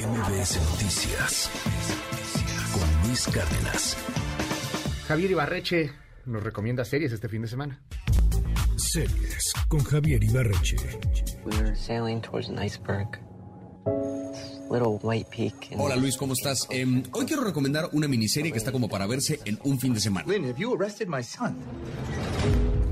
MBS Noticias con Luis Cárdenas. Javier Ibarreche nos recomienda series este fin de semana. Series con Javier Ibarreche. We sailing towards an iceberg. Little white peak. Hola Luis, ¿cómo estás? Em, hoy quiero recomendar una miniserie que está como para verse en un fin de semana. Lynn, have you arrested my son?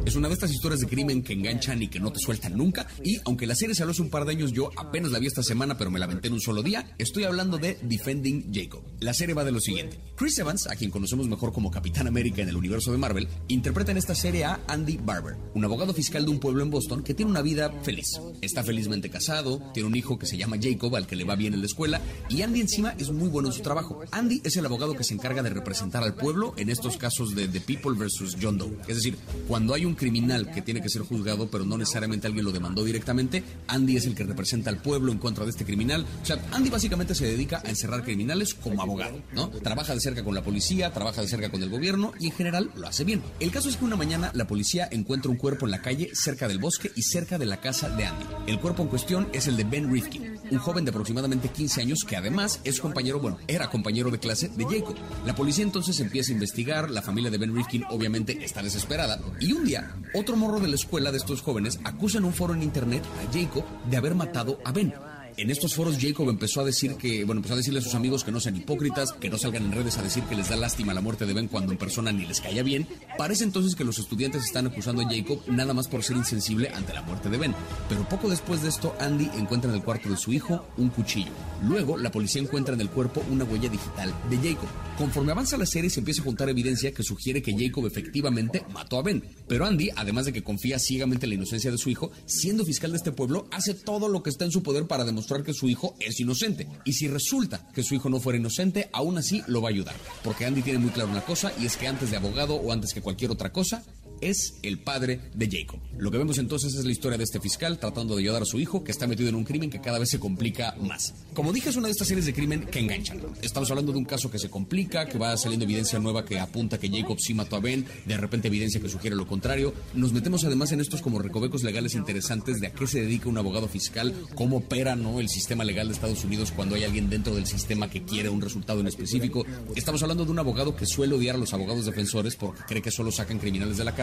Es una de estas historias de crimen que enganchan y que no te sueltan nunca. Y aunque la serie salió hace un par de años, yo apenas la vi esta semana, pero me la aventé en un solo día. Estoy hablando de Defending Jacob. La serie va de lo siguiente: Chris Evans, a quien conocemos mejor como Capitán América en el universo de Marvel, interpreta en esta serie a Andy Barber, un abogado fiscal de un pueblo en Boston que tiene una vida feliz. Está felizmente casado, tiene un hijo que se llama Jacob, al que le va bien en la escuela, y Andy encima es muy bueno en su trabajo. Andy es el abogado que se encarga de representar al pueblo en estos casos de The People versus John Doe. Es decir, cuando hay un criminal que tiene que ser juzgado, pero no necesariamente alguien lo demandó directamente. Andy es el que representa al pueblo en contra de este criminal. O sea, Andy básicamente se dedica a encerrar criminales como abogado, ¿no? Trabaja de cerca con la policía, trabaja de cerca con el gobierno y en general lo hace bien. El caso es que una mañana la policía encuentra un cuerpo en la calle cerca del bosque y cerca de la casa de Andy. El cuerpo en cuestión es el de Ben Rifkin, un joven de aproximadamente 15 años que además es compañero, bueno, era compañero de clase de Jacob. La policía entonces empieza a investigar, la familia de Ben Rifkin obviamente está desesperada y un día otro morro de la escuela de estos jóvenes acusa en un foro en internet a Jacob de haber matado a Ben. En estos foros Jacob empezó a decir que, bueno, empezó a decirle a sus amigos que no sean hipócritas, que no salgan en redes a decir que les da lástima la muerte de Ben cuando en persona ni les caía bien. Parece entonces que los estudiantes están acusando a Jacob nada más por ser insensible ante la muerte de Ben. Pero poco después de esto, Andy encuentra en el cuarto de su hijo un cuchillo. Luego, la policía encuentra en el cuerpo una huella digital de Jacob. Conforme avanza la serie, se empieza a juntar evidencia que sugiere que Jacob efectivamente mató a Ben. Pero Andy, además de que confía ciegamente en la inocencia de su hijo, siendo fiscal de este pueblo, hace todo lo que está en su poder para demostrar que su hijo es inocente. Y si resulta que su hijo no fuera inocente, aún así lo va a ayudar. Porque Andy tiene muy claro una cosa, y es que antes de abogado o antes que cualquier otra cosa, es el padre de Jacob. Lo que vemos entonces es la historia de este fiscal tratando de ayudar a su hijo que está metido en un crimen que cada vez se complica más. Como dije, es una de estas series de crimen que enganchan. Estamos hablando de un caso que se complica, que va saliendo evidencia nueva que apunta que Jacob sí mató a Ben, de repente evidencia que sugiere lo contrario. Nos metemos además en estos como recovecos legales interesantes de a qué se dedica un abogado fiscal, cómo opera ¿no? el sistema legal de Estados Unidos cuando hay alguien dentro del sistema que quiere un resultado en específico. Estamos hablando de un abogado que suele odiar a los abogados defensores porque cree que solo sacan criminales de la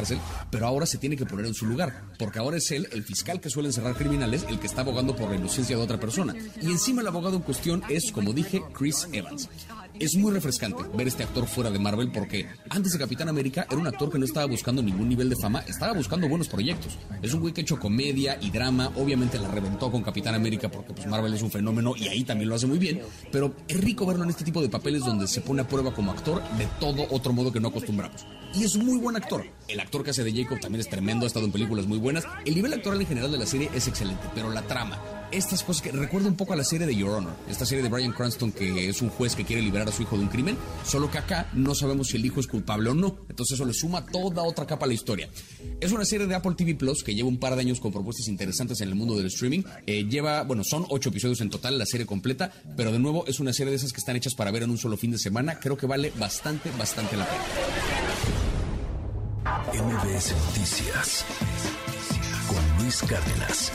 pero ahora se tiene que poner en su lugar, porque ahora es él, el fiscal que suele encerrar criminales, el que está abogando por la inocencia de otra persona. Y encima el abogado en cuestión es, como dije, Chris Evans. Es muy refrescante ver este actor fuera de Marvel porque antes de Capitán América era un actor que no estaba buscando ningún nivel de fama, estaba buscando buenos proyectos. Es un güey que ha hecho comedia y drama, obviamente la reventó con Capitán América porque pues Marvel es un fenómeno y ahí también lo hace muy bien, pero es rico verlo en este tipo de papeles donde se pone a prueba como actor de todo otro modo que no acostumbramos. Y es muy buen actor. El actor que hace de Jacob también es tremendo, ha estado en películas muy buenas. El nivel actoral en general de la serie es excelente, pero la trama, estas cosas que recuerda un poco a la serie de Your Honor, esta serie de Brian Cranston que es un juez que quiere liberar a su hijo de un crimen, solo que acá no sabemos si el hijo es culpable o no, entonces eso le suma toda otra capa a la historia. Es una serie de Apple TV Plus que lleva un par de años con propuestas interesantes en el mundo del streaming, eh, lleva, bueno, son ocho episodios en total, la serie completa, pero de nuevo es una serie de esas que están hechas para ver en un solo fin de semana, creo que vale bastante, bastante la pena. MBS Noticias con Luis Cárdenas.